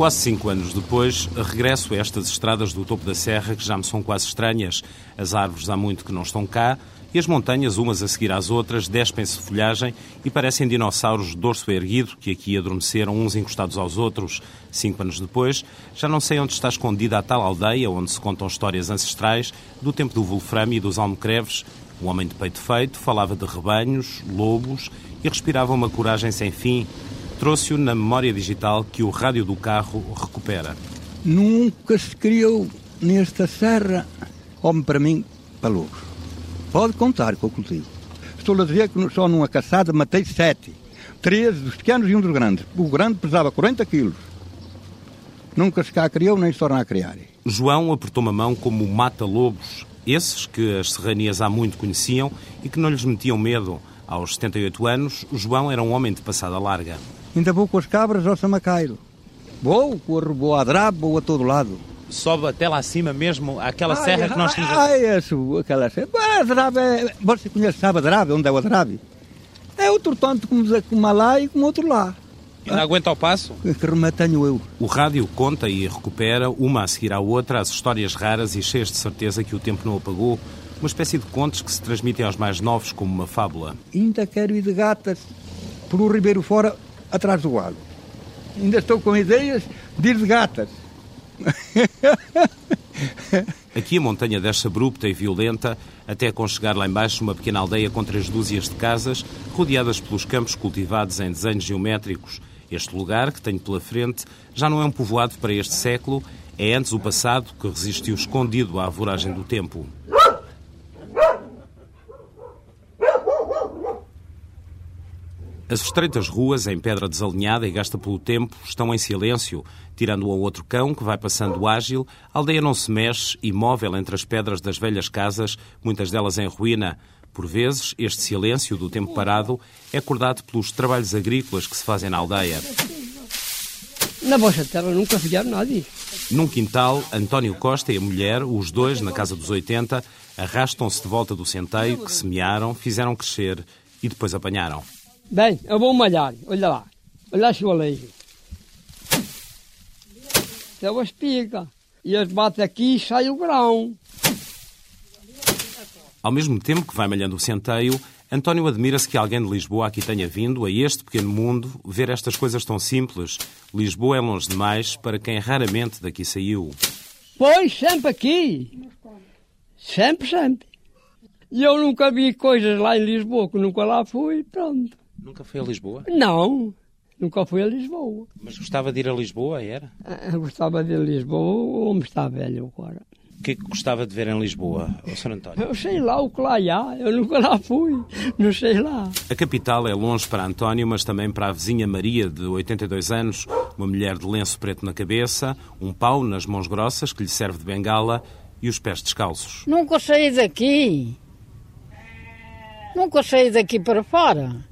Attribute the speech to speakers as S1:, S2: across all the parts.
S1: Quase cinco anos depois, regresso a estas estradas do topo da serra que já me são quase estranhas. As árvores há muito que não estão cá e as montanhas, umas a seguir às outras, despem-se folhagem e parecem dinossauros de dorso erguido que aqui adormeceram uns encostados aos outros. Cinco anos depois, já não sei onde está escondida a tal aldeia onde se contam histórias ancestrais do tempo do Wolfram e dos almocreves. Um homem de peito feito falava de rebanhos, lobos e respirava uma coragem sem fim. Trouxe-o na memória digital que o rádio do carro recupera.
S2: Nunca se criou nesta serra homem para mim, para lobos. Pode contar com o cultivo. Estou a dizer que só numa caçada matei sete. Três dos pequenos e um dos grandes. O grande pesava 40 quilos. Nunca se cá criou, nem se torna a criar.
S1: João apertou uma mão como mata-lobos. Esses que as serranias há muito conheciam e que não lhes metiam medo. Aos 78 anos, João era um homem de passada larga.
S2: Ainda vou com as cabras ao Samacairo. Vou, corro, vou a Drabo, vou a todo lado
S3: sobe até lá acima mesmo, aquela ai, serra que nós tínhamos.
S2: Ah, é subo aquela serra. A Drabe, é... você conhece, sabe a Drabe, onde é o Drabe? É outro tanto como, como lá e como outro lá.
S3: E não aguenta o passo?
S2: Que remédio tenho eu.
S1: O rádio conta e recupera, uma a seguir à outra, as histórias raras e cheias de certeza que o tempo não apagou. Uma espécie de contos que se transmitem aos mais novos como uma fábula.
S2: Ainda quero ir de gatas por o Ribeiro fora, atrás do galo. Ainda estou com ideias de gatas.
S1: Aqui a montanha desce abrupta e violenta, até aconchegar lá embaixo uma pequena aldeia com três dúzias de casas, rodeadas pelos campos cultivados em desenhos geométricos. Este lugar, que tenho pela frente, já não é um povoado para este século, é antes o passado que resistiu escondido à voragem do tempo. As estreitas ruas, em pedra desalinhada e gasta pelo tempo, estão em silêncio, tirando um outro cão que vai passando ágil. A aldeia não se mexe, imóvel entre as pedras das velhas casas, muitas delas em ruína. Por vezes, este silêncio do tempo parado é acordado pelos trabalhos agrícolas que se fazem na aldeia.
S4: Na vossa terra nunca fizeram nada.
S1: Num quintal, António Costa e a mulher, os dois na casa dos 80, arrastam-se de volta do centeio que semearam, fizeram crescer e depois apanharam.
S4: Bem, eu vou malhar. Olha lá. Olha lá o aleijo. É uma espiga. E eles batem aqui e sai o grão.
S1: Ao mesmo tempo que vai malhando o centeio, António admira-se que alguém de Lisboa aqui tenha vindo, a este pequeno mundo, ver estas coisas tão simples. Lisboa é longe demais para quem raramente daqui saiu.
S4: Pois, sempre aqui. Sempre, sempre. E eu nunca vi coisas lá em Lisboa, que nunca lá fui, pronto.
S3: Nunca foi a Lisboa?
S4: Não, nunca fui a Lisboa.
S3: Mas gostava de ir a Lisboa, era?
S4: Ah, gostava de ir a Lisboa, o homem está velho agora.
S3: O que é que gostava de ver em Lisboa, o Sr. António?
S4: Eu sei lá o que lá há, eu nunca lá fui, não sei lá.
S1: A capital é longe para António, mas também para a vizinha Maria, de 82 anos, uma mulher de lenço preto na cabeça, um pau nas mãos grossas que lhe serve de bengala e os pés descalços.
S5: Nunca saí daqui. Nunca saí daqui para fora.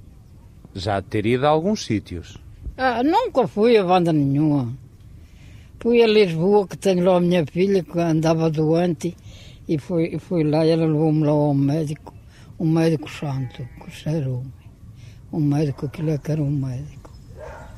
S3: Já ter ido a alguns sítios.
S5: Ah, nunca fui a banda nenhuma. Fui a Lisboa, que tenho lá a minha filha, que andava doente, e fui, fui lá e ela levou-me lá ao médico, um médico santo, que era um, um médico, aquilo é que era um médico,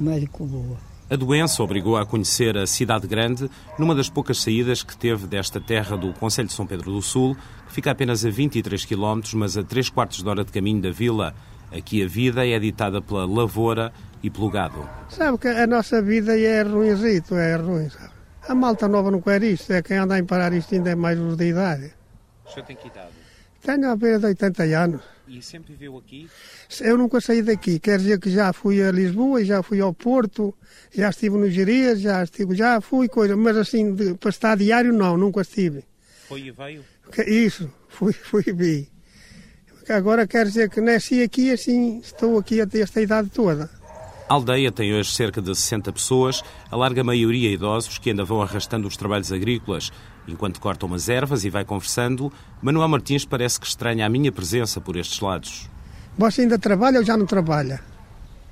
S5: um médico boa.
S1: A doença obrigou-a a conhecer a cidade grande numa das poucas saídas que teve desta terra do Conselho de São Pedro do Sul, que fica apenas a 23 km, mas a 3 quartos de hora de caminho da vila. Aqui a vida é ditada pela lavoura e pelo gado.
S6: Sabe que a nossa vida é ruimzito, é ruim, sabe? A malta nova não quer isto, é quem anda a imparar isto ainda é mais os de idade.
S3: O senhor tem que idade?
S6: Tenho a beira de 80 anos.
S3: E sempre viveu aqui?
S6: Eu nunca saí daqui, quer dizer que já fui a Lisboa, já fui ao Porto, já estive no Gerias, já estive, já fui coisa, mas assim, de, para estar diário não, nunca estive.
S3: Foi e veio?
S6: Isso, fui, fui e vi. Agora quer dizer que nasci aqui assim, estou aqui até esta idade toda.
S1: A aldeia tem hoje cerca de 60 pessoas, a larga maioria idosos que ainda vão arrastando os trabalhos agrícolas. Enquanto cortam umas ervas e vai conversando, Manuel Martins parece que estranha a minha presença por estes lados.
S6: Você ainda trabalha ou já não trabalha?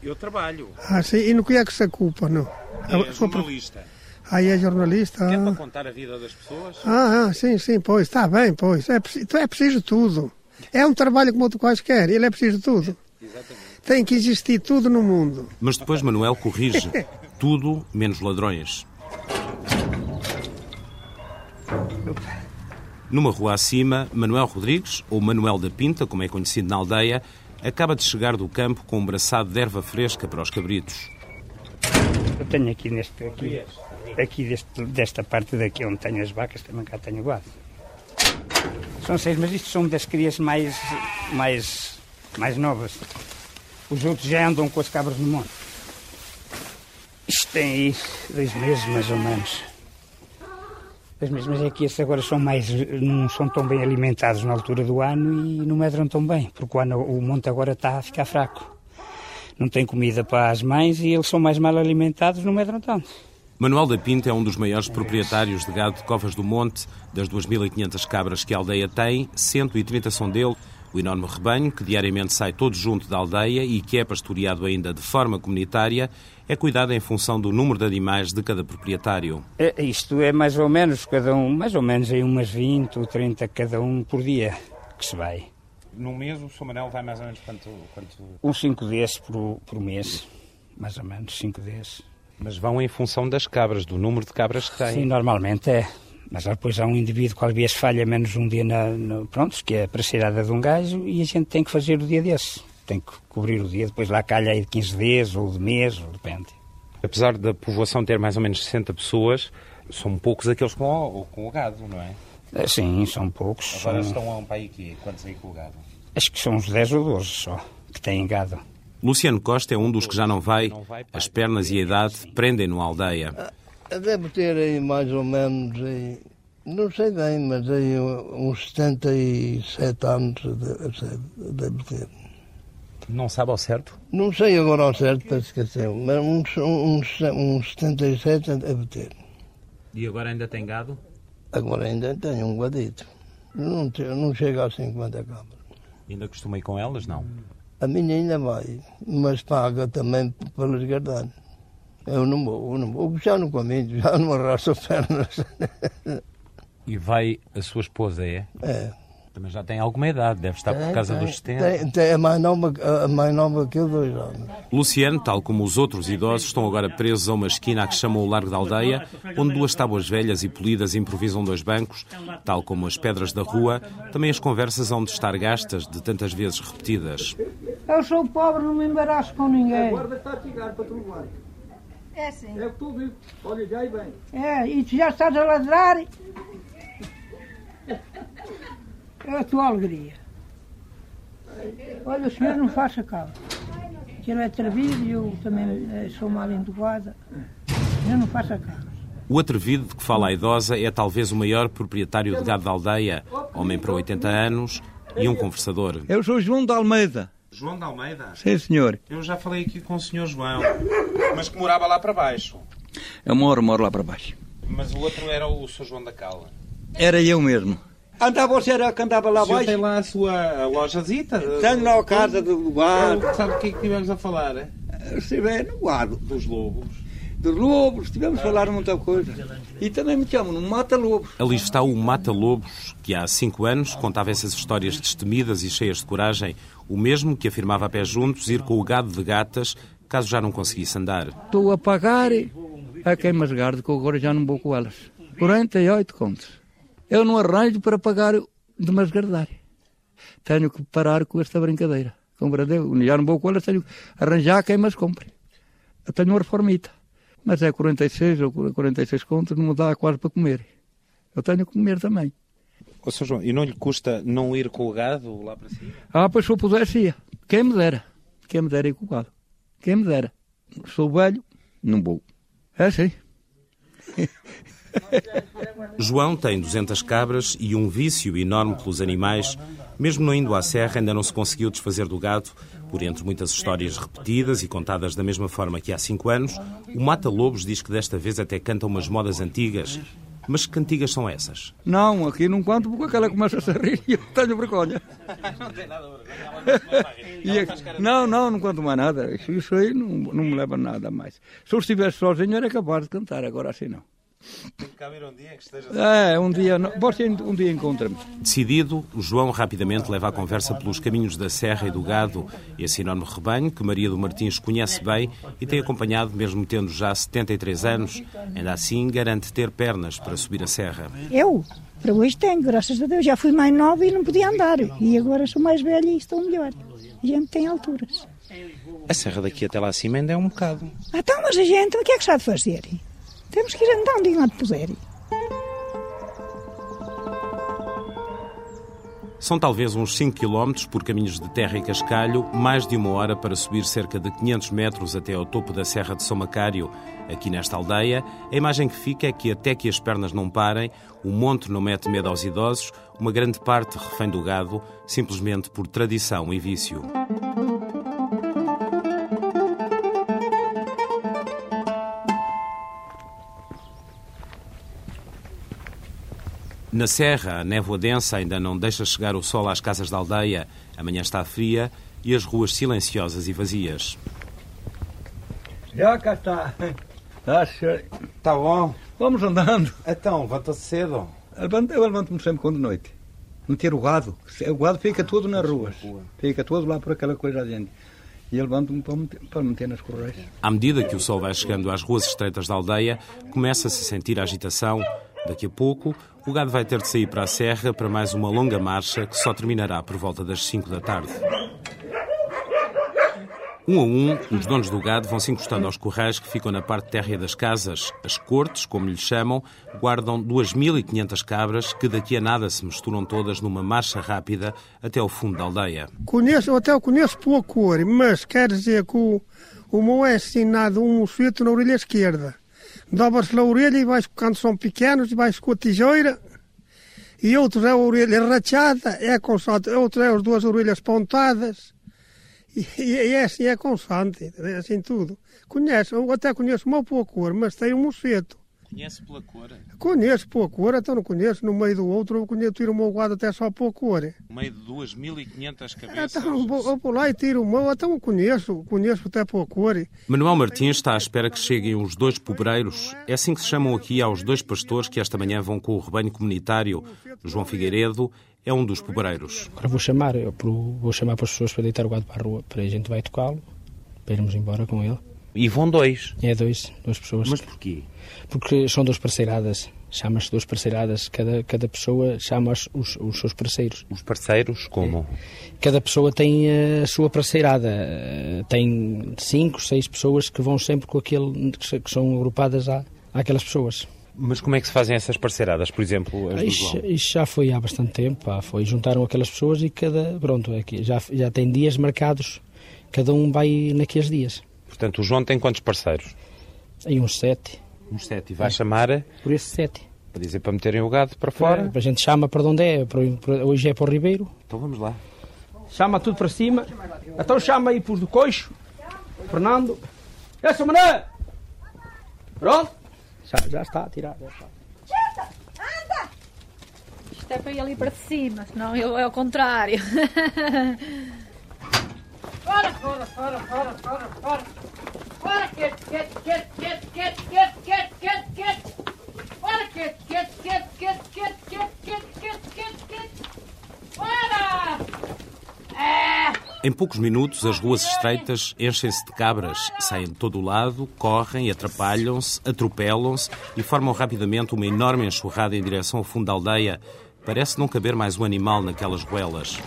S3: Eu trabalho.
S6: Ah, sim. E no que é que se ocupa, não?
S3: É jornalista.
S6: Ah, é jornalista?
S3: Quer
S6: ah.
S3: para contar a vida das pessoas?
S6: Ah, ah sim, sim, pois, está bem, pois. É, é preciso tudo. É um trabalho como outro quaisquer, ele é preciso de tudo.
S3: Exatamente.
S6: Tem que existir tudo no mundo.
S1: Mas depois Manuel corrige. Tudo menos ladrões. Numa rua acima, Manuel Rodrigues, ou Manuel da Pinta, como é conhecido na aldeia, acaba de chegar do campo com um braçado de erva fresca para os cabritos.
S7: Eu tenho aqui neste aqui, aqui deste, desta parte daqui onde tenho as vacas, também cá tenho gado. São seis, mas isto são das crias mais, mais, mais novas. Os outros já andam com as cabras no monte. Isto tem aí dois meses, mais ou menos. Dois meses, mas é que estes agora são mais, não são tão bem alimentados na altura do ano e não medram tão bem, porque o, ano, o monte agora está a ficar fraco. Não tem comida para as mães e eles são mais mal alimentados, não medram tanto.
S1: Manuel da Pinta é um dos maiores proprietários de gado de Covas do Monte. Das 2.500 cabras que a aldeia tem, 130 são dele. O enorme rebanho, que diariamente sai todo junto da aldeia e que é pastoreado ainda de forma comunitária, é cuidado em função do número de animais de cada proprietário.
S7: É, isto é mais ou menos, cada um, mais ou menos aí umas 20 ou 30 cada um por dia que se vai.
S3: No mês o Sr. Manel vai mais ou menos quanto... quanto...
S7: Uns 5 desses por, por mês, mais ou menos 5 desses.
S3: Mas vão em função das cabras, do número de cabras que têm.
S7: Sim, normalmente é. Mas depois há um indivíduo que às vezes falha menos um dia, na, na, pronto, que é a precisada de um gajo, e a gente tem que fazer o dia desse. Tem que cobrir o dia, depois lá calha aí de 15 dias, ou de mês, ou depende.
S3: Apesar da povoação ter mais ou menos 60 pessoas, são poucos aqueles com o, com o gado, não é?
S7: é sim, são poucos.
S3: Agora
S7: são...
S3: estão a um pai aqui, quantos aí com o gado?
S7: Acho que são uns 10 ou 12 só, que têm gado.
S1: Luciano Costa é um dos que já não vai. As pernas e a idade prendem-no à aldeia.
S8: Deve ter aí mais ou menos, aí, não sei bem, mas aí uns 77 anos deve ter.
S3: Não sabe ao certo?
S8: Não sei agora ao certo, para esquecer, mas uns, uns, uns 77 deve ter.
S3: E agora ainda tem gado?
S8: Agora ainda tenho um guadito. Não, não chega a 50 cabras.
S3: Ainda costuma ir com elas, não?
S8: A minha ainda vai, mas paga também pelas gardanas. Eu não vou, eu não vou, já não comi, já não arrasto pernas.
S3: E vai a sua esposa, é?
S8: É.
S3: Também já tem alguma idade, deve estar por
S8: Tem,
S3: causa
S8: tem,
S3: dos 70.
S8: Tem, tem, é mais nova, a mais nova que eu, dois anos.
S1: Luciano, tal como os outros idosos, estão agora presos a uma esquina a que chamam o Largo da Aldeia, onde duas tábuas velhas e polidas improvisam dois bancos, tal como as pedras da rua, também as conversas hão de estar gastas de tantas vezes repetidas.
S9: Eu sou pobre, não me embaraço com ninguém.
S2: está a chegar para tu levar.
S9: É sim.
S2: É o que tu viu. Olha, já e bem.
S9: É, e tu já estás a ladrar. É a tua alegria. Olha, o senhor não faça cabo. Que ele é atrevido e eu também eh, sou mal educada. O senhor não faça cabo.
S1: O atrevido de que fala a idosa é talvez o maior proprietário de gado da aldeia, homem para 80 anos e um conversador.
S2: Eu sou João de Almeida.
S3: João de Almeida?
S2: Sim, senhor.
S3: Eu já falei aqui com o senhor João, mas que morava lá para baixo.
S2: Eu moro, moro lá para baixo.
S3: Mas o outro era o Sr. João da Cala.
S2: Era eu mesmo. Andava, você era que andava lá abaixo?
S3: tem lá a sua lojazita?
S2: Tenho lá a casa do gado.
S3: Sabe o que é que estivemos a falar? é?
S2: Estive no gado.
S3: Dos lobos.
S2: De lobos, estivemos a falar muita coisa. E também me chamam no Mata-Lobos.
S1: Ali está o Mata-Lobos, que há cinco anos contava essas histórias destemidas e cheias de coragem, o mesmo que afirmava a pé juntos ir com o gado de gatas, caso já não conseguisse andar.
S2: Estou a pagar a quem mais garde, que agora já não vou com elas. 48 contos. Eu não arranjo para pagar de masgardar. Tenho que parar com esta brincadeira. Compreendeu? Já não vou com elas, tenho que arranjar quem mais compre. Eu tenho uma reformita. Mas é 46 ou 46 contos, não me dá quase para comer. Eu tenho que comer também.
S3: Ô, Sr. João, e não lhe custa não ir com o gado lá para cima?
S2: Ah, pois se eu pudesse ia. Quem me dera. Quem me dera ir com o gado. Quem me dera. Sou velho, não vou. É assim.
S1: João tem 200 cabras e um vício enorme pelos animais. Mesmo não indo à serra, ainda não se conseguiu desfazer do gado. Por entre muitas histórias repetidas e contadas da mesma forma que há cinco anos, o Mata-Lobos diz que desta vez até canta umas modas antigas. Mas que cantigas são essas?
S2: Não, aqui não conto porque aquela começa a rir e eu tenho vergonha. É- não, não, não conto mais nada. Isso, isso aí não, não me leva a nada mais. Se eu estivesse sozinho era capaz de cantar, agora assim não.
S3: Tem que um dia em que esteja...
S2: É, um dia, você um dia encontra-me.
S1: Decidido, João rapidamente leva a conversa pelos caminhos da Serra e do Gado, esse enorme rebanho que Maria do Martins conhece bem e tem acompanhado mesmo tendo já 73 anos. Ainda assim, garante ter pernas para subir a serra.
S9: Eu, para hoje tenho, graças a Deus. Já fui mais nova e não podia andar. E agora sou mais velha e estou melhor. A gente tem alturas.
S3: A serra daqui até lá acima ainda é um bocado.
S9: Então, mas a gente, o que é que está de fazer? Temos que ir andando enquanto puder.
S1: São talvez uns 5 km por caminhos de terra e cascalho, mais de uma hora para subir cerca de 500 metros até ao topo da Serra de São Macário. Aqui nesta aldeia, a imagem que fica é que até que as pernas não parem, o monte não mete medo aos idosos, uma grande parte refém do gado, simplesmente por tradição e vício. Na serra, a névoa densa ainda não deixa chegar o sol às casas da aldeia. A manhã está fria e as ruas silenciosas e vazias.
S2: Já cá está. Acha?
S3: Tá bom.
S2: Vamos andando.
S3: Então, levanta-se cedo.
S2: Eu levanto-me sempre quando de noite. Meter o gado. O gado fica todo nas ruas. Fica todo lá por aquela coisa gente. E eu levanto-me para, para meter nas correias.
S1: À medida que o sol vai chegando às ruas estreitas da aldeia, começa-se a sentir a agitação. Daqui a pouco, o gado vai ter de sair para a serra para mais uma longa marcha que só terminará por volta das 5 da tarde. Um a um, os donos do gado vão se encostando aos corrais que ficam na parte térrea das casas. As cortes, como lhes chamam, guardam 2.500 cabras que daqui a nada se misturam todas numa marcha rápida até ao fundo da aldeia.
S6: Conheço, até eu conheço pouco cor, mas quer dizer que o, o meu é assinado um feito na orelha esquerda. Dobra-se a orelha e vais, quando são pequenos, vais com a tijoura. E outros é a orelha rachada, é com outros é as duas orelhas pontadas. E, e, é assim, é constante, é assim tudo. Conheço, até conheço uma pouca cor, mas tem um mosfeto.
S1: Conhece pela cor?
S6: Conheço pela cor, então não conheço. No meio do outro, eu conheço, tiro o meu guarda até só pela cor.
S1: No meio de 2.500 cabeças?
S6: Então, eu vou lá e tiro o meu, então eu conheço, conheço até pela cor.
S1: Manuel Martins está à espera que cheguem os dois pobreiros. É assim que se chamam aqui aos dois pastores que esta manhã vão com o rebanho comunitário. João Figueiredo é um dos pobreiros.
S10: Agora vou chamar, eu vou chamar para as pessoas para deitar o gado para a rua, para a gente vai tocá-lo, para irmos embora com ele.
S3: E vão dois?
S10: É dois, duas pessoas.
S3: Mas porquê?
S10: Porque são duas parceiradas. Chama-se duas parceiradas. Cada, cada pessoa chama os, os, os seus parceiros.
S3: Os parceiros como?
S10: É. Cada pessoa tem a sua parceirada. Tem cinco, seis pessoas que vão sempre com aquele que são agrupadas à, àquelas pessoas.
S3: Mas como é que se fazem essas parceiradas, por exemplo, as
S10: isso, isso já foi há bastante tempo, pá, foi juntaram aquelas pessoas e cada, pronto, aqui, já, já tem dias marcados, cada um vai naqueles dias.
S3: Portanto, o João tem quantos parceiros?
S10: Tem uns sete.
S3: Uns sete. E vai é. chamar?
S10: Por esses sete.
S3: Para dizer para meterem o gado para fora?
S10: É, a gente chama para onde é, para, para, hoje é para o Ribeiro.
S3: Então vamos lá.
S10: Chama tudo para cima. Então chama aí para os do coixo. Fernando. Essa mané! Pronto? Já, já está a tirar. Já está.
S11: anda! Isto é para ir ali para cima, senão eu, é o contrário.
S12: fora, fora, fora, fora, fora, fora. Fora, quieto, quieto, quieto, quieto, quieto, quieto, quieto, quieto, quieto. Fora, quieto, quieto, quieto, quieto, quieto, quieto, quieto, quieto, quieto, quieto. Fora! É...
S1: Em poucos minutos, as ruas estreitas enchem-se de cabras, saem de todo o lado, correm, atrapalham-se, atropelam-se e formam rapidamente uma enorme enxurrada em direção ao fundo da aldeia. Parece não caber mais um animal naquelas goelas.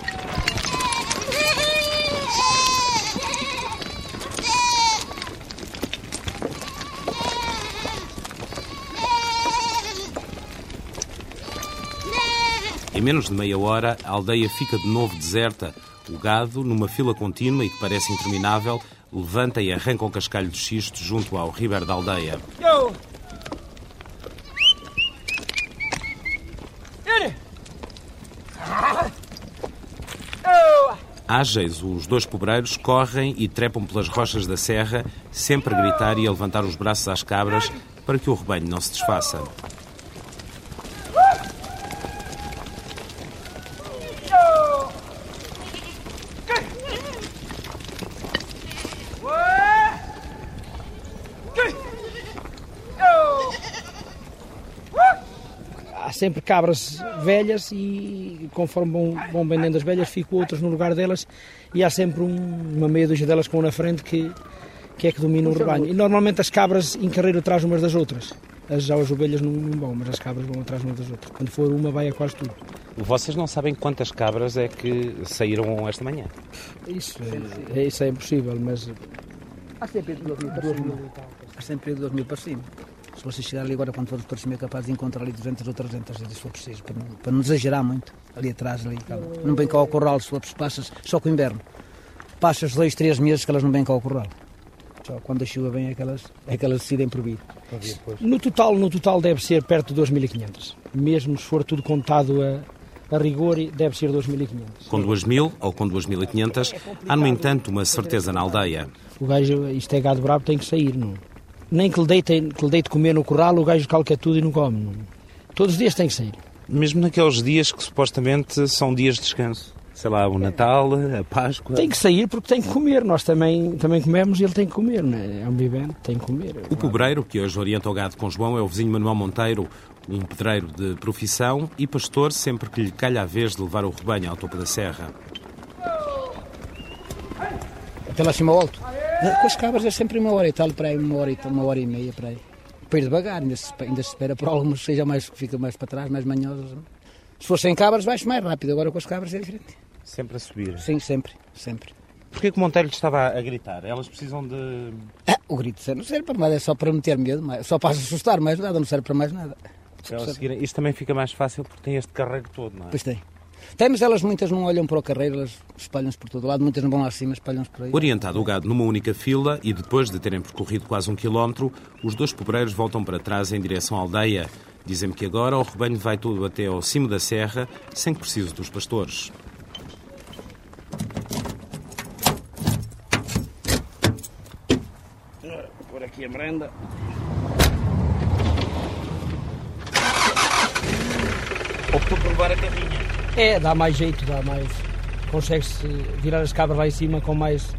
S1: Em menos de meia hora, a aldeia fica de novo deserta. O gado, numa fila contínua e que parece interminável, levanta e arranca o cascalho de xisto junto ao ribeiro da aldeia. Yo! Ágeis, os dois pobreiros correm e trepam pelas rochas da serra, sempre a gritar e a levantar os braços às cabras para que o rebanho não se desfaça.
S10: Sempre cabras velhas e conforme vão, vão vendendo as velhas, ficam outras no lugar delas e há sempre um, uma meia dúzia delas com na frente que, que é que domina o rebanho. E normalmente as cabras em carreira atrás umas das outras. As, já as ovelhas não, não vão, mas as cabras vão atrás umas das outras. Quando for uma, vai a quase tudo.
S3: Vocês não sabem quantas cabras é que saíram esta manhã?
S10: Isso é, isso é impossível, mas
S13: Há sempre duas mil para cima. Há sempre duas mil para cima. Se você chegar ali agora, quando for para cima, é capaz de encontrar ali 200 ou 300, se for preciso, para não, para não exagerar muito. Ali atrás, ali, calma. Não vem cá ao corral, se for passas, só com o inverno. Passas dois, três meses que elas não vêm cá ao corral. Só quando a chuva vem é que elas, é que elas decidem por vir.
S10: no total, no total deve ser perto de 2.500. Mesmo se for tudo contado a, a rigor, deve ser 2.500.
S1: Com 2.000 ou com 2.500, há, no entanto, uma certeza na aldeia.
S10: O gajo, isto é gado bravo, tem que sair. Não? Nem que lhe, deite, que lhe deite comer no corral, o gajo calca tudo e não come. Todos os dias tem que sair.
S3: Mesmo naqueles dias que supostamente são dias de descanso. Sei lá, o Natal, a Páscoa.
S10: Tem que sair porque tem que comer. Nós também, também comemos e ele tem que comer. Não é? é um vivente, tem que comer.
S1: O pobreiro, que hoje orienta o gado com João, é o vizinho Manuel Monteiro, um pedreiro de profissão e pastor sempre que lhe calha a vez de levar o rebanho ao topo da serra.
S13: Até lá acima ao alto. Com as cabras é sempre uma hora e tal, para aí, uma hora e, tal, uma hora e meia, para aí. Depois devagar, ainda se, ainda se espera por algumas, seja mais, fica mais para trás, mais manhosas. Se fossem cabras, vai mais rápido, agora com as cabras é diferente.
S3: Sempre a subir.
S13: Sim, sempre, sempre.
S3: Porquê que o Monteiro estava a gritar? Elas precisam de.
S13: Ah, o grito não serve para mais, é só para meter medo, só para assustar, mais nada, não serve para mais nada.
S3: Elas seguirem. Isto também fica mais fácil porque tem este carrego todo, não é?
S13: Pois tem. Tem, mas elas muitas não olham para o carreiro, elas espalham-se por todo lado, muitas não vão lá acima, espalham-se por aí.
S1: Orientado o gado numa única fila e depois de terem percorrido quase um quilómetro, os dois pobreiros voltam para trás em direção à aldeia. Dizem-me que agora o rebanho vai todo até ao cimo da serra, sem que precise dos pastores.
S10: Por aqui a merenda.
S3: Optou por levar a carrinha.
S10: É, dá mais jeito, dá mais. Consegue-se virar as cabras lá em cima com mais.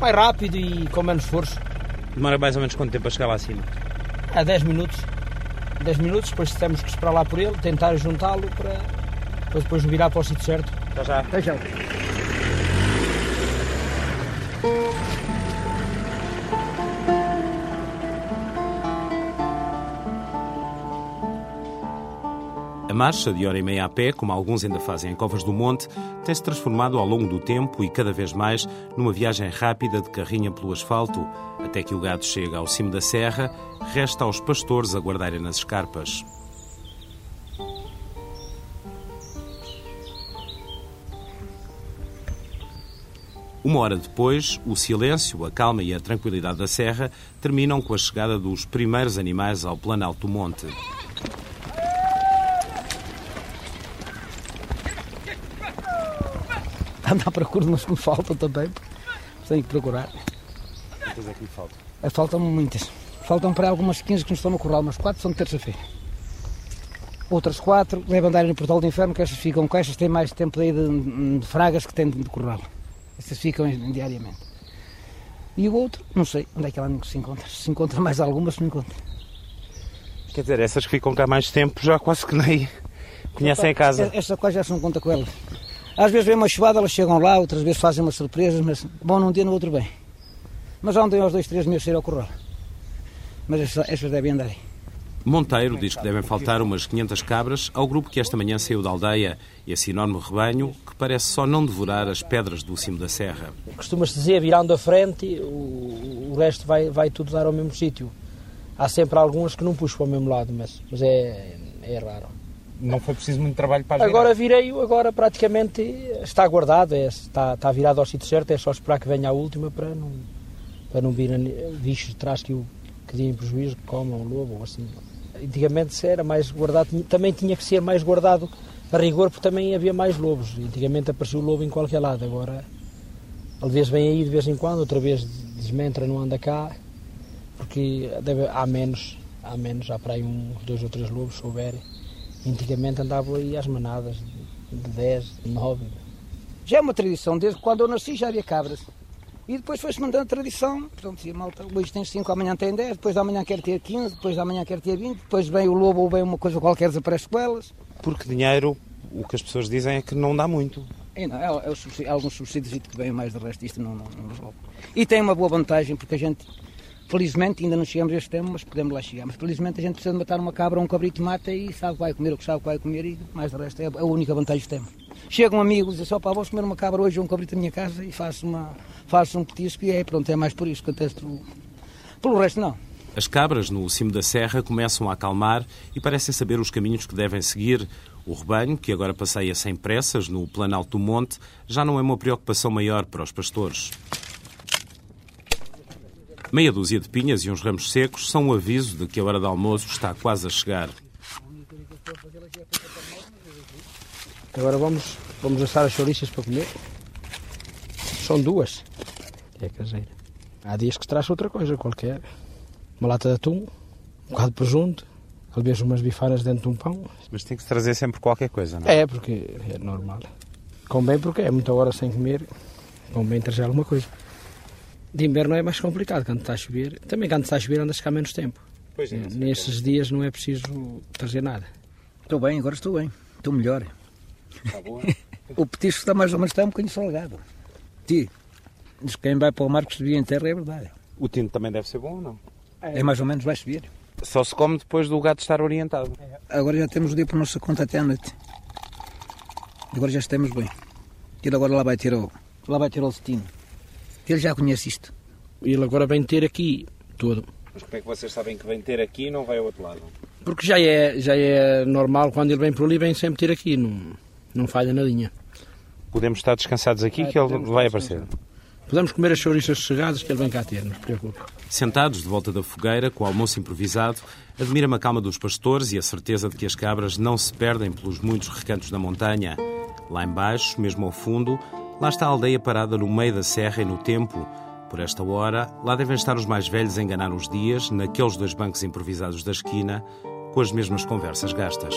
S10: mais rápido e com menos esforço.
S3: Demora mais ou menos quanto tempo a chegar lá acima?
S10: Há 10 minutos. 10 minutos, depois temos que esperar lá por ele, tentar juntá-lo para, para depois virar para o sítio certo.
S3: Até já.
S13: Até já.
S1: A marcha de hora e meia a pé, como alguns ainda fazem em Covas do Monte, tem-se transformado ao longo do tempo e cada vez mais numa viagem rápida de carrinha pelo asfalto, até que o gado chega ao cimo da serra, resta aos pastores aguardarem nas escarpas. Uma hora depois, o silêncio, a calma e a tranquilidade da serra terminam com a chegada dos primeiros animais ao Planalto do Monte.
S13: Anda à procura, mas me faltam também. Tenho que procurar.
S3: Quantas é que lhe faltam?
S13: Faltam muitas. Faltam para algumas 15 que não estão no corral, mas 4 são de terça-feira. Outras 4 devem andar no portal do inferno, que estas ficam com estas, têm mais tempo aí de, de fragas que têm de corral. Estas ficam diariamente. E o outro, não sei onde é que ela se encontra. Se encontra mais alguma, se não encontra.
S3: Quer dizer, essas que ficam cá mais tempo já quase que nem conhecem a casa.
S13: Esta quase já se não conta com elas. Às vezes vem uma chuvada, elas chegam lá, outras vezes fazem umas surpresas, mas bom num dia, no outro bem. Mas ontem aos dois, três meses sair ao corral. Mas estas, estas devem andar aí.
S1: Monteiro diz que devem faltar umas 500 cabras ao grupo que esta manhã saiu da aldeia, esse enorme rebanho que parece só não devorar as pedras do cimo da serra.
S10: Costuma-se dizer, virando a frente, o, o resto vai, vai tudo dar ao mesmo sítio. Há sempre algumas que não puxam para o mesmo lado, mas, mas é, é raro.
S3: Não foi preciso muito trabalho para
S10: Agora virei-o, agora praticamente está guardado, é, está, está virado ao sítio certo, é só esperar que venha a última para não, para não vir bichos de trás que, o, que deem prejuízo, que comam um lobo ou assim. Antigamente era mais guardado, também tinha que ser mais guardado a rigor, porque também havia mais lobos. Antigamente apareceu o lobo em qualquer lado, agora às vezes vem aí de vez em quando, outra vez desmentra, não anda cá, porque deve, há menos, há menos, há para aí uns dois ou três lobos, se houver. Antigamente andavam aí às manadas, de 10, de 9.
S13: Já é uma tradição, desde quando eu nasci já havia cabras. E depois foi-se mantendo a tradição. Portanto, dizia, malta, hoje tem 5, amanhã tem 10, depois amanhã quer ter 15, depois amanhã quer ter 20, depois vem o lobo ou vem uma coisa qualquer, desaparece com elas.
S3: Porque dinheiro, o que as pessoas dizem é que não dá muito.
S13: E não, é, é subsídio, alguns subsídios que vêm mais de resto, isto não, não, não resolve. E tem uma boa vantagem, porque a gente, felizmente, ainda não chegamos a este tema, mas podemos lá chegar. Mas felizmente a gente precisa de matar uma cabra ou um cabrito mata e sabe que vai comer o que sabe que vai comer e mais de resto é a única vantagem que temos. Chegam amigos e dizem só, pá, vou comer uma cabra hoje ou um cabrito na minha casa e faço, uma, faço um petisco e é pronto, é mais por isso que acontece. Pelo, pelo resto, não.
S1: As cabras no cimo da serra começam a acalmar e parecem saber os caminhos que devem seguir. O rebanho, que agora passeia sem pressas no planalto do monte, já não é uma preocupação maior para os pastores. Meia dúzia de pinhas e uns ramos secos são um aviso de que a hora de almoço está quase a chegar.
S10: Agora vamos, vamos assar as chouriças para comer. São duas. É caseira. Há dias que se traz outra coisa qualquer. Uma lata de atum, um bocado de presunto, talvez umas bifanas dentro de um pão.
S3: Mas tem que se trazer sempre qualquer coisa, não é?
S10: É, porque é normal. Convém porque é muita hora sem comer, convém trazer alguma coisa. De inverno é mais complicado, quando está a chover. Também quando está a chover andas cá menos tempo.
S3: Pois é,
S10: Nesses dias não é preciso trazer nada.
S13: Estou bem, agora estou bem. Estou melhor.
S3: Está boa.
S13: O petisco está mais ou menos está um bocadinho salgado. Ti, diz que quem vai para o mar que subir em terra é verdade.
S3: O tinto também deve ser bom ou não?
S13: É mais ou menos vai subir.
S3: Só se come depois do gato estar orientado.
S13: Agora já temos o dia por nossa conta até à noite. Agora já estamos bem. Ele agora lá vai ter o, lá vai ter o destino. Ele já conhece isto.
S10: Ele agora vem ter aqui tudo.
S3: Mas como é que vocês sabem que vem ter aqui e não vai ao outro lado?
S10: Porque já é, já é normal, quando ele vem por ali, vem sempre ter aqui. Não, não falha nadinha.
S3: Podemos estar descansados aqui
S10: É,
S3: que ele vai aparecer.
S10: Podemos comer as chouriças chegadas que ele vem cá ter, não se preocupe.
S1: Sentados de volta da fogueira, com o almoço improvisado, admira-me a calma dos pastores e a certeza de que as cabras não se perdem pelos muitos recantos da montanha. Lá embaixo, mesmo ao fundo, lá está a aldeia parada no meio da serra e no tempo. Por esta hora, lá devem estar os mais velhos a enganar os dias, naqueles dois bancos improvisados da esquina, com as mesmas conversas gastas.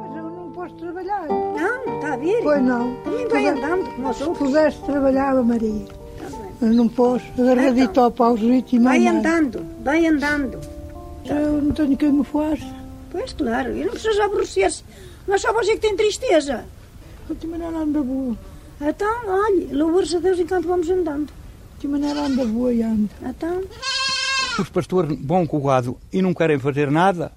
S9: Mas eu não posso trabalhar.
S14: Não, está a ver?
S9: Pois não.
S14: Também vai andando como os
S9: Se
S14: outros.
S9: pudesse, trabalhava, Maria. Mas não posso. Agarradito ao pauzito e
S14: Vai
S9: nada.
S14: andando, vai andando.
S9: Eu não tenho quem me faça.
S14: Pois claro, e não precisa aborrecer-se. Mas só você que tem tristeza.
S9: De que maneira anda boa.
S14: Então, olhe, louvores a Deus enquanto vamos andando.
S9: De maneira anda boa e anda.
S14: Então,
S2: Os pastores vão com o gado e não querem fazer nada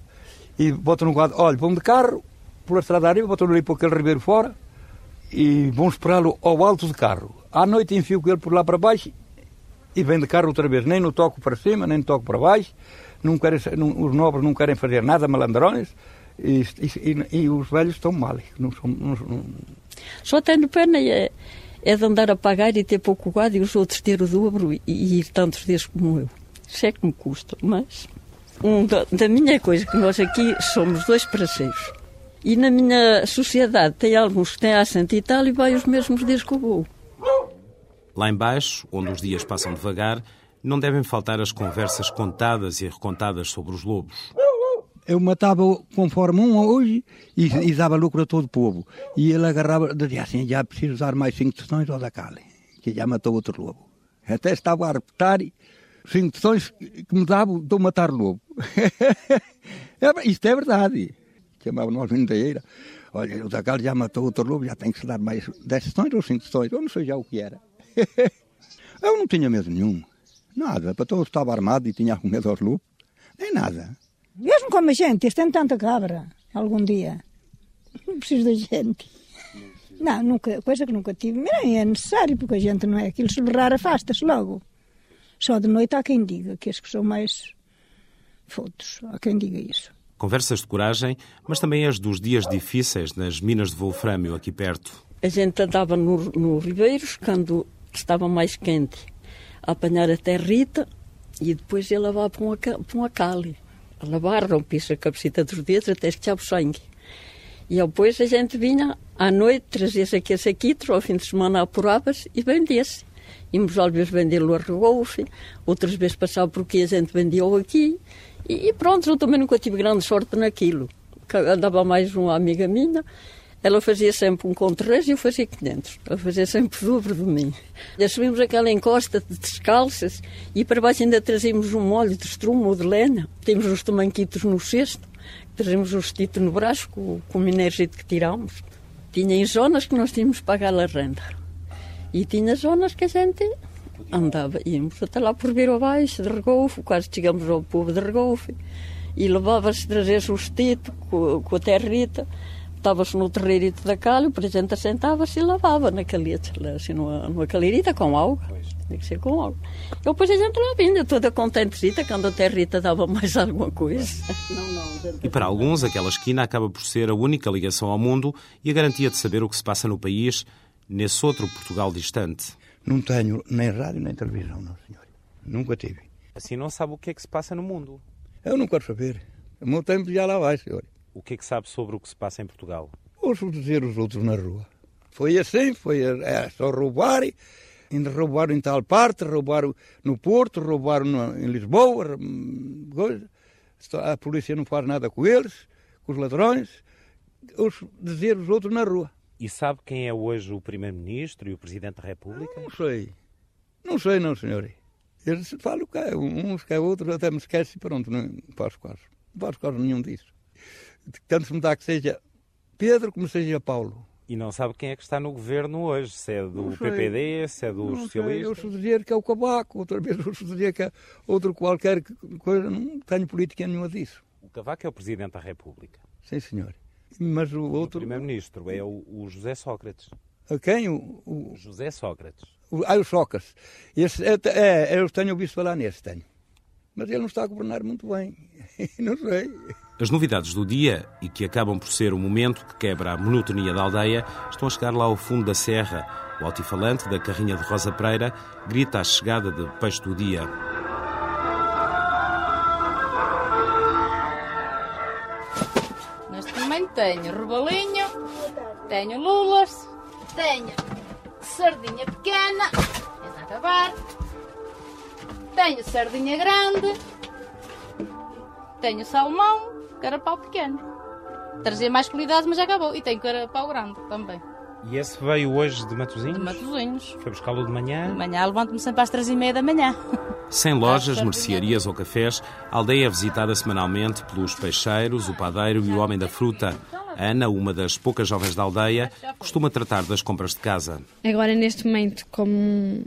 S2: e botam no gado, olha, vão de carro pela estrada arriba, botam ali por aquele ribeiro fora e vão esperá-lo ao alto de carro. À noite enfio com ele por lá para baixo e vem de carro outra vez. Nem no toco para cima, nem no toco para baixo. Não querem, não- os nobres não querem fazer nada, malandrões. E, e- e- os velhos estão mal. Não são, não- não-
S15: Só tenho pena é, é de andar a pagar e ter pouco gado e os outros ter o dobro e, e ir tantos dias como eu. Isso é que me custa, mas um da, minha coisa, que nós aqui somos dois parceiros. E na minha sociedade tem alguns que têm assento e tal e vai os mesmos dias que eu vou.
S1: Lá embaixo, onde os dias passam devagar, não devem faltar as conversas contadas e recontadas sobre os lobos.
S2: Eu matava conforme um hoje e, e dava lucro a todo o povo. E ele agarrava, dizia assim, já preciso usar mais cinco tostões ao da Cali, que já matou outro lobo. Até estava a repetir cinco tostões que me davam de matar lobo. É, Isto é verdade. Chamava nós inteira. Olha, o da Cali já matou outro lobo, já tem que se dar mais dez tostões ou cinco tostões. Eu não sei já o que era. Eu não tinha medo nenhum. Nada. Para todos estava armado e tinha com medo aos lobos. Nem nada.
S9: Mesmo como a gente, eles têm tanta cabra, algum dia. Não preciso da gente. Não, nunca, coisa que nunca tive. Nem é necessário, porque a gente não é aquilo. Se berrar, afasta-se logo. Só de noite há quem diga que esses que são mais fotos. Há quem diga isso.
S1: Conversas de coragem, mas também as dos dias difíceis nas minas de Wolframio aqui perto.
S15: A gente andava no, no Ribeiros quando estava mais quente a apanhar a territa e depois ia lavar para uma, para uma cali. A lavar, rompia-se a cabecita dos dedos até esquecer o sangue. E depois a gente vinha à noite, trazia-se aqui esse aqui, ao fim de semana apurava-se e vendia-se. Íamos às vezes vendê-lo a Regoufe, outras vezes passava por aqui a gente vendia-o aqui E, e pronto, eu também nunca tive grande sorte naquilo. Andava mais uma amiga minha, ela fazia sempre um com e eu fazia 500. Ela fazia sempre o dobro de mim. Já subimos aquela encosta de descalças e para baixo ainda trazíamos um molho de estrumo ou de lenha. Tínhamos os tamanquitos no cesto, trazíamos o vestido no braço com, com o minergito que tirámos. Tinha em zonas que nós tínhamos que pagar a renda. E tinha zonas que a gente andava, íamos até lá por vir abaixo de Regolfo, quase chegamos ao povo de Regolfo, e levava-se, trazia-se o vestido com, com a territa, estava-se no terreirito da calha, o presidente sentava-se e lavava na calheta, assim, numa, numa calheirita com água. Tinha que ser com água. Eu depois a gente lá vinha, toda contentezita, quando a territa dava mais alguma coisa. Não,
S1: não, e para alguns, aquela esquina acaba por ser a única ligação ao mundo e a garantia de saber o que se passa no país, nesse outro Portugal distante.
S2: Não tenho nem rádio nem televisão, não, senhor. Nunca tive.
S3: Assim não sabe o que é que se passa no mundo?
S2: Eu não quero saber. O meu tempo já lá vai, senhor.
S3: O que é que sabe sobre o que se passa em Portugal?
S2: Ouço dizer os outros na rua. Foi assim, foi é, só roubar, ainda roubaram em tal parte, roubaram no Porto, roubaram no, em Lisboa, coisa. A polícia não faz nada com eles, com os ladrões. Ouço dizer os outros na rua.
S3: E sabe quem é hoje o Primeiro-Ministro e o Presidente da República?
S2: Não sei. Não sei, não, senhor. Eles falam que é, uns que é outro, até me esquece e pronto, não faço caso. Não faço caso nenhum disso tanto se me dá que seja Pedro como seja Paulo.
S3: E não sabe quem é que está no governo hoje, se é do PPD, se é dos socialistas?
S2: Eu sou dizer que é o Cavaco, outra vez eu sou dizer que é outro qualquer coisa, não tenho política nenhuma disso.
S3: O Cavaco é o Presidente da República.
S2: Sim, senhor. Mas o outro...
S3: O Primeiro-Ministro é o, o, José Sócrates.
S2: A quem? O, o...
S3: José Sócrates.
S2: O, ah, o Sócrates. Esse, é, é, eu tenho ouvido falar nesse, tenho. Mas ele não está a governar muito bem. não sei.
S1: As novidades do dia, e que acabam por ser o momento que quebra a monotonia da aldeia, estão a chegar lá ao fundo da serra. O altifalante da carrinha de Rosa Pereira grita a chegada de peixe do dia.
S12: Neste momento tenho robalinho, tenho lulas, tenho sardinha pequena, a acabar, tenho sardinha grande, tenho salmão, carapau pequeno. Trazia mais qualidade, mas já acabou. E tem carapau grande também.
S3: E esse veio hoje de Matosinhos?
S12: De Matosinhos.
S3: Foi buscá-lo de manhã?
S12: De manhã, levanto-me sempre às três e meia da manhã.
S1: Sem lojas, mercearias ou cafés, a aldeia é visitada semanalmente pelos peixeiros, o padeiro e o homem da fruta. Ana, uma das poucas jovens da aldeia, costuma tratar das compras de casa.
S16: Agora, neste momento, como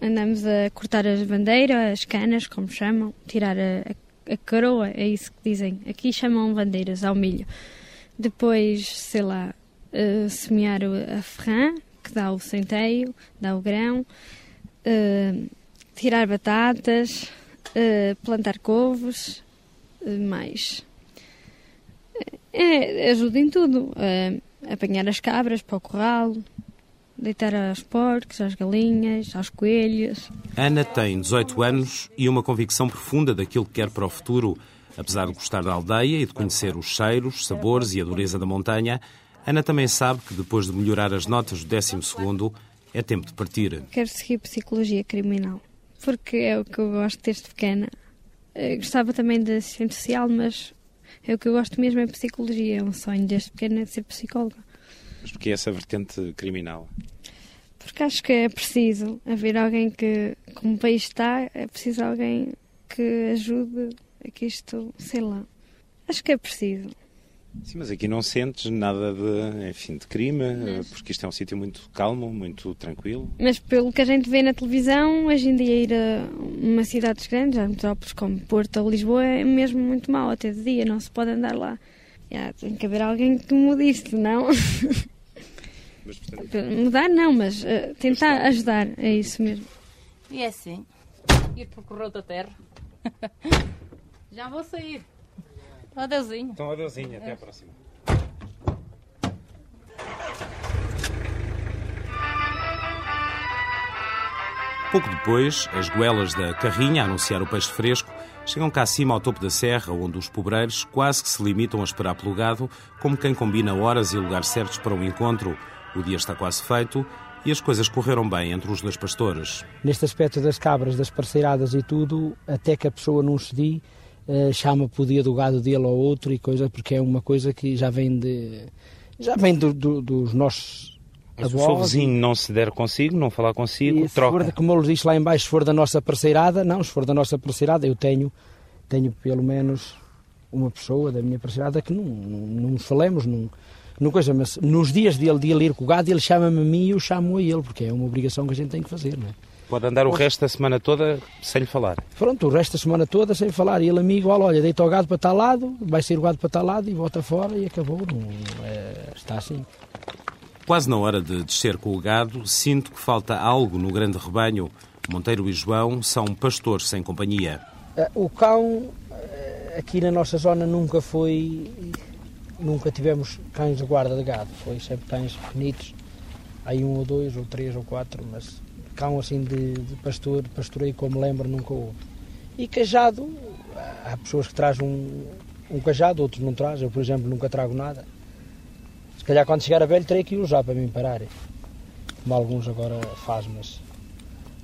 S16: andamos a cortar as bandeiras, as canas, como chamam, tirar a, a caroa, é isso que dizem. Aqui chamam bandeiras ao milho. Depois, sei lá, uh, semear a ferrã, que dá o centeio, dá o grão, uh, tirar batatas, uh, plantar couves, mais. É, ajuda em tudo. apanhar as cabras para o corral, deitar aos porcos, às galinhas, aos coelhos.
S1: Ana tem 18 anos e uma convicção profunda daquilo que quer para o futuro. Apesar de gostar da aldeia e de conhecer os cheiros, sabores e a dureza da montanha, Ana também sabe que depois de melhorar as notas do 12 é tempo de partir.
S16: Quero seguir psicologia criminal, porque é o que eu gosto desde pequena. Eu gostava também de assistente social, mas é o que eu gosto mesmo é psicologia. É um sonho desde pequena de ser psicóloga.
S3: Mas porquê essa vertente criminal?
S16: Porque acho que é preciso haver alguém que, como o país está, é preciso alguém que ajude a que isto, sei lá. Acho que é preciso.
S3: Sim, mas aqui não sentes nada de, enfim, de crime, mas... porque isto é um sítio muito calmo, muito tranquilo.
S16: Mas pelo que a gente vê na televisão, hoje em dia ir a uma cidades grandes, a metrópoles como Porto ou Lisboa, é mesmo muito mau até de dia, não se pode andar lá. Yeah, tem que haver alguém que mude isto, não? Mas, portanto... Mudar não, mas uh, tentar ajudar, é isso mesmo.
S12: E é assim, ir para o correio da terra. Já vou sair. Adeusinho.
S3: Então adeusinho, até a próxima.
S1: Pouco depois, as goelas da carrinha a anunciar o peixe fresco chegam cá acima ao topo da serra, onde os pobreiros quase que se limitam a esperar pelo gado, como quem combina horas e lugares certos para o um encontro. O dia está quase feito e as coisas correram bem entre os dois pastores.
S10: Neste aspecto das cabras, das parceiradas e tudo, até que a pessoa não se uh, chama para o dia do gado dele ou outro e coisa, porque é uma coisa que já vem de já vem do, do, dos nossos
S3: mas avós. o seu vizinho não se der consigo, não falar consigo,
S10: e
S3: troca.
S10: For, como eu lhes disse lá embaixo, se for da nossa parceirada, não, se for da nossa parceirada, eu tenho, tenho pelo menos uma pessoa da minha parceirada que não, não, não falemos, não, não coisa, mas nos dias dele de ele ir com o gado, ele chama-me a mim e eu chamo a ele, porque é uma obrigação que a gente tem que fazer, não é?
S3: Pode andar o resto da semana toda sem lhe falar.
S10: Pronto, o resto da semana toda sem falar. E ele, amigo, olha, olha deita o gado para tal lado, vai sair o gado para tal lado e volta fora e acabou. Não, é, está assim.
S1: Quase na hora de descer com o gado, sinto que falta algo no grande rebanho. Monteiro e João são pastores sem companhia.
S10: Eh, o cão, eh, aqui na nossa zona, nunca foi. Nunca tivemos cães de guarda de gado. Foi sempre cães pequenitos. Aí um ou dois, ou três, ou quatro, mas cão assim de, de pastor, pastorei como lembro, nunca houve. E cajado, há pessoas que trazem um, um cajado, outros não trazem. Eu, por exemplo, nunca trago nada. Se calhar quando chegar a velho terei que usar para me parar. Como alguns agora fazem, mas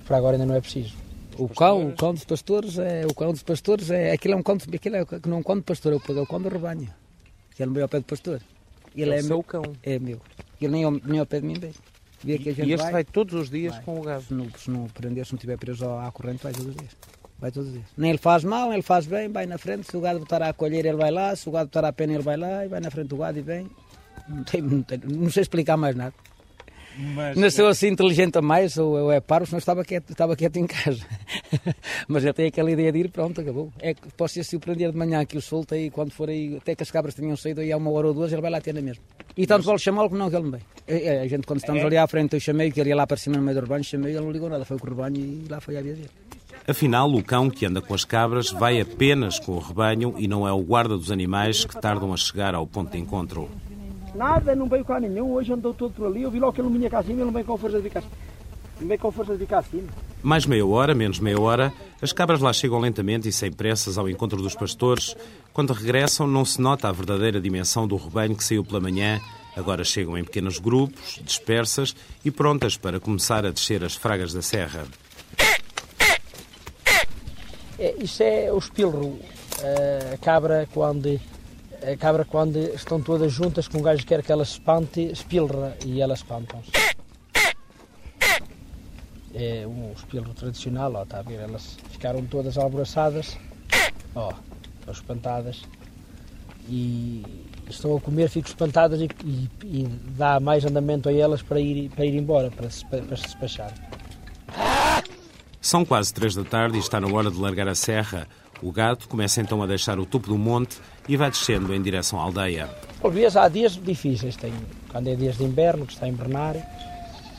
S10: para agora ainda não é preciso. O cão, o cão dos pastores é o cão dos pastores é aquilo é um cão, aquilo é não é um cão de pastor, é o cão do rebanho. Que ele veio ao pé do pastor.
S3: Ele é, é seu cão.
S10: É meu. Ele nem, nem ao pé de mim veio.
S3: E, e este vai, vai, todos os dias vai. com o gado?
S10: Se não, se não prender, se não estiver preso à corrente, vai todos os dias. Vai todos os dias. Nem ele faz mal, nem ele faz bem, vai na frente. Se o gado botar a colher, ele vai lá. Se o gado botar a pena, ele vai lá e vai na frente do gado e vem. Não, tem, não, tem, não sei explicar mais nada. Mas, Nasceu assim inteligente a mais, ou, ou é paro, senão estava quieto, estava quieto em casa. Mas já tem aquela ideia de ir, pronto, acabou. É que posso ir surpreender de manhã que o solto aí, quando for aí, até que as cabras tenham saído aí há uma hora ou duas, ele vai lá ter na mesma. E tanto vale chamá-lo como não que ele não vem. É, é, a gente, quando estamos é. ali à frente, eu chamei, que ele ia lá para cima no meio do rebanho, chamei, ele não ligou nada, foi com o rebanho e lá foi a vida dele.
S1: Afinal, o cão que anda com as cabras vai apenas com o rebanho e não é o guarda dos animais que tardam a chegar ao ponto de encontro.
S10: Nada, não veio cá nenhum. Hoje andou todo por ali. Eu vi logo que ele não vinha cá acima, ele não veio com força de cá Não veio com força de cá acima.
S1: Mais meia hora, menos meia hora, as cabras lá chegam lentamente e sem pressas ao encontro dos pastores. Quando regressam, não se nota a verdadeira dimensão do rebanho que saiu pela manhã. Agora chegam em pequenos grupos, dispersas e prontas para começar a descer as fragas da serra.
S10: É, isso é o espilro. A cabra, quando a cabra quando estão todas juntas, que um gajo quer que ela espante, espilra e elas espantam-se. É um espilro tradicional, ó, está a ver? Elas ficaram todas alvoroçadas, ó, estão espantadas e estão a comer, ficam espantadas e, e, e, dá mais andamento a elas para ir, para ir embora, para se, para se despachar.
S1: São quase três da tarde e está na hora de largar a serra. O gato começa então a deixar o topo do monte e vai descendo em direção à aldeia.
S10: Por vezes há dias difíceis, tem, quando é dias de inverno, que está a invernar,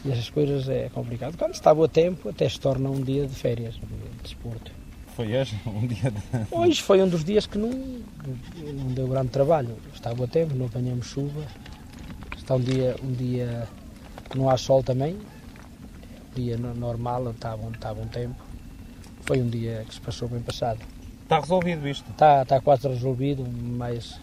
S10: e essas coisas é complicado. Quando está bom tempo, até se torna um dia de férias, um dia de desporto.
S3: Foi hoje um dia de...
S10: Hoje foi um dos dias que não, não deu grande trabalho. Está bom tempo, não apanhamos chuva. Está um dia, um dia que não há sol também. Um dia normal, está bom, está bom tempo. Foi um dia que se passou bem passado.
S3: Está resolvido isto?
S10: Está, está quase resolvido, mais,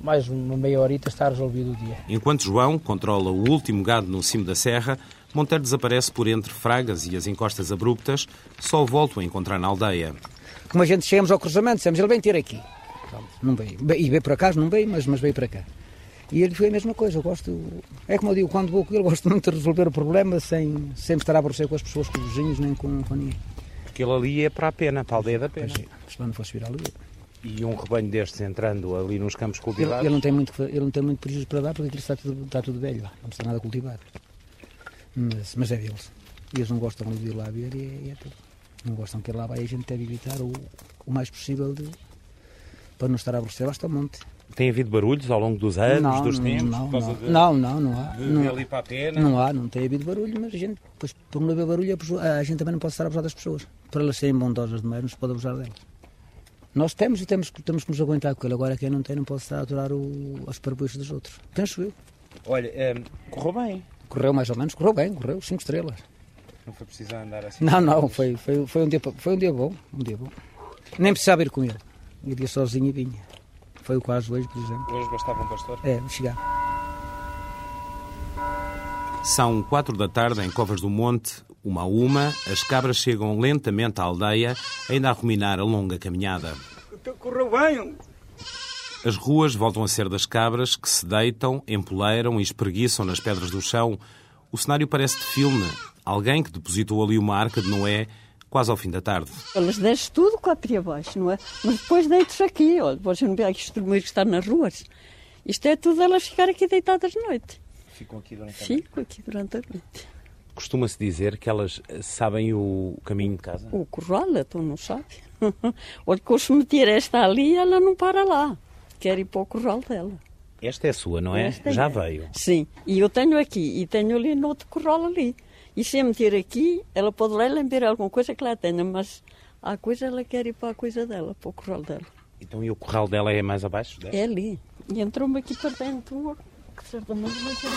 S10: mais uma meia horita está resolvido o dia.
S1: Enquanto João controla o último gado no cimo da serra, Monteiro desaparece por entre Fragas e as encostas abruptas, só o volto a encontrar na aldeia.
S10: Como a gente chegamos ao cruzamento, dissemos, ele vem ter aqui. Não veio. E veio por acaso, não veio, mas, mas veio para cá. E ele foi a mesma coisa, eu gosto... É como eu digo, quando vou com ele, gosto muito de resolver o problema sem, sem estar a aborrecer com as pessoas, com os vizinhos, nem com, com ninguém.
S3: Aquilo ali é para a pena, para a aldeia da pena.
S10: Se não fosse virar ali.
S3: E um rebanho destes entrando ali nos campos cultivados?
S10: Ele, ele, não, tem muito, ele não tem muito prejuízo para dar porque aquilo está tudo, está tudo velho lá, não está nada cultivado. Mas, mas é deles. E eles não gostam de ir lá ver e é, é tudo. Não gostam que lá vai a gente deve evitar o, o mais possível de, para não estar a aborrecer basta o monte.
S3: Tem havido barulhos ao longo dos anos,
S10: não,
S3: dos
S10: não,
S3: tempos?
S10: Não, não, de, não, não, não há.
S3: De,
S10: não,
S3: ali para a pena?
S10: Não há, não tem havido barulho, mas a gente, pois, por não haver barulho, a gente também não pode estar a abusar das pessoas. Por elas serem bondosas demais, não se pode abusar delas. Nós temos e temos, temos que nos aguentar com ele. Agora quem não tem não pode estar a aturar o, os parabéns dos outros. Penso eu.
S3: Olha, um, correu bem.
S10: Correu mais ou menos, correu bem, correu, cinco estrelas.
S3: Não foi preciso andar assim?
S10: Não, não, foi, foi, foi, um dia, foi um dia bom, um dia bom. Nem precisava ir com ele. Iria sozinho e vinha. Foi o caso hoje, por exemplo.
S3: Hoje bastava um pastor?
S10: É, chegar.
S1: São quatro da tarde em Covas do Monte. Uma a uma, as cabras chegam lentamente à aldeia, ainda a ruminar a longa caminhada.
S2: correu bem.
S1: As ruas voltam a ser das cabras que se deitam, empoleiram e espreguiçam nas pedras do chão. O cenário parece de filme. Alguém que depositou ali uma arca de Noé quase ao fim da tarde.
S15: Elas deixam tudo cá para baixo, não é? Mas depois deitam aqui, olha, você não vê aqui os que estão nas ruas. Isto é tudo elas ficar aqui deitadas de noite.
S3: Ficam aqui durante a
S15: noite? Ficam aqui durante a noite.
S3: Costuma-se dizer que elas sabem o caminho de casa?
S15: O curral, então não sabe. Olha, que se meter esta ali, ela não para lá. Quer ir para o curral dela.
S3: Esta é sua, não é? Esta Já é. veio.
S15: Sim, e eu tenho aqui, e tenho ali no outro curral ali. E se eu meter aqui, ela pode lá lembrar alguma coisa que lá tenha, mas a coisa ela quer ir para a coisa dela, para o curral dela.
S3: Então e o curral dela é mais abaixo?
S15: Dela? É ali. E entrou-me aqui para dentro, que certamente vai ser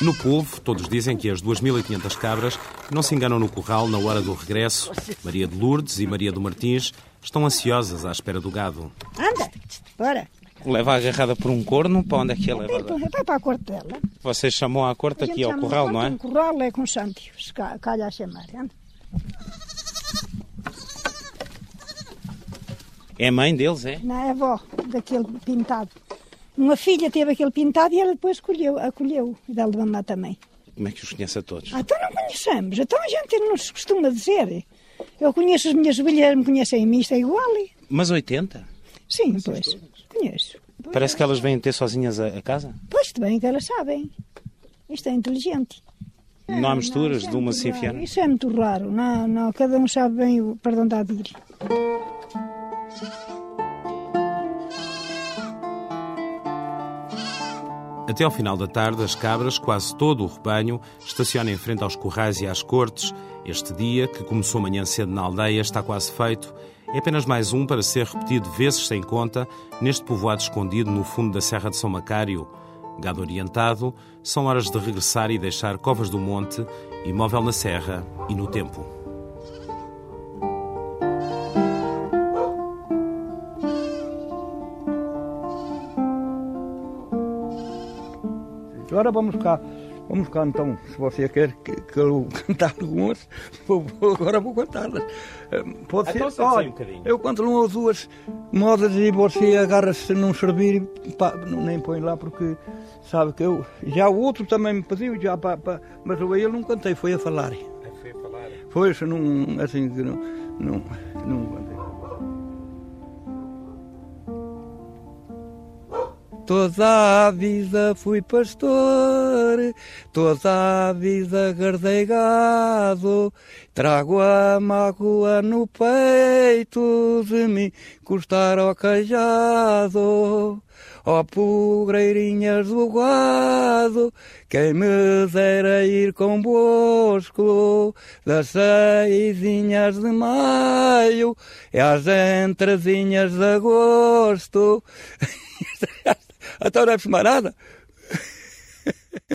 S1: no povo, todos dizem que as 2.500 cabras não se enganam no curral na hora do regresso. Maria de Lourdes e Maria do Martins estão ansiosas à espera do gado.
S9: Anda, bora.
S3: Leva agarrada por um corno, para onde é que ela leva?
S9: Vai para a corte dela.
S3: Vocês chamam a corte aqui ao curral, não é?
S9: O curral é com Santi, se calha a chamar. Anda.
S3: É mãe deles, é?
S9: Não, é avó daquele pintado. Uma filha teve aquele pintado e ela depois acolheu, acolheu e de mamar também.
S3: Como é que os conhece a todos?
S9: Ah, então não conhecemos. Então a gente não se costuma dizer. Eu conheço as minhas ovelhas, me conhecem a mim, isto é igual.
S3: Mas 80?
S9: Sim, pois. Conheço.
S3: Parece que elas vêm ter sozinhas a, a casa?
S9: Pois, bem que elas sabem. Isto é inteligente.
S3: Não há misturas não, de uma se enfiar?
S9: Isso é muito raro. Não, não, cada um sabe bem para onde há de ir.
S1: Até ao final da tarde, as cabras, quase todo o rebanho, estacionam em frente aos corrais e às cortes. Este dia, que começou manhã cedo na aldeia, está quase feito. É apenas mais um para ser repetido vezes sem conta neste povoado escondido no fundo da Serra de São Macário. Gado orientado, são horas de regressar e deixar Covas do Monte, imóvel na serra e no tempo.
S2: Agora vamos cá, vamos cá então, se você quer que, que eu cantar algumas, vou, agora vou cantá-las. Eh, pode
S3: então,
S2: ser,
S3: olha, um
S2: eu canto uma ou duas modas e você agarra-se não servir, pá, nem põe lá porque sabe que eu, já o outro também me pediu, já pá, pá, mas eu ele não cantei, foi a falar.
S3: Foi a falar?
S2: Foi, não, assim, não, não, não Toda a vida fui pastor, toda a vida guardei gado, trago a mágoa no peito de me custar ao cajado. Ó oh, pugreirinhas do gado, quem me dera ir convosco, das seisinhas de maio e às entrezinhas de agosto. Até é mais nada.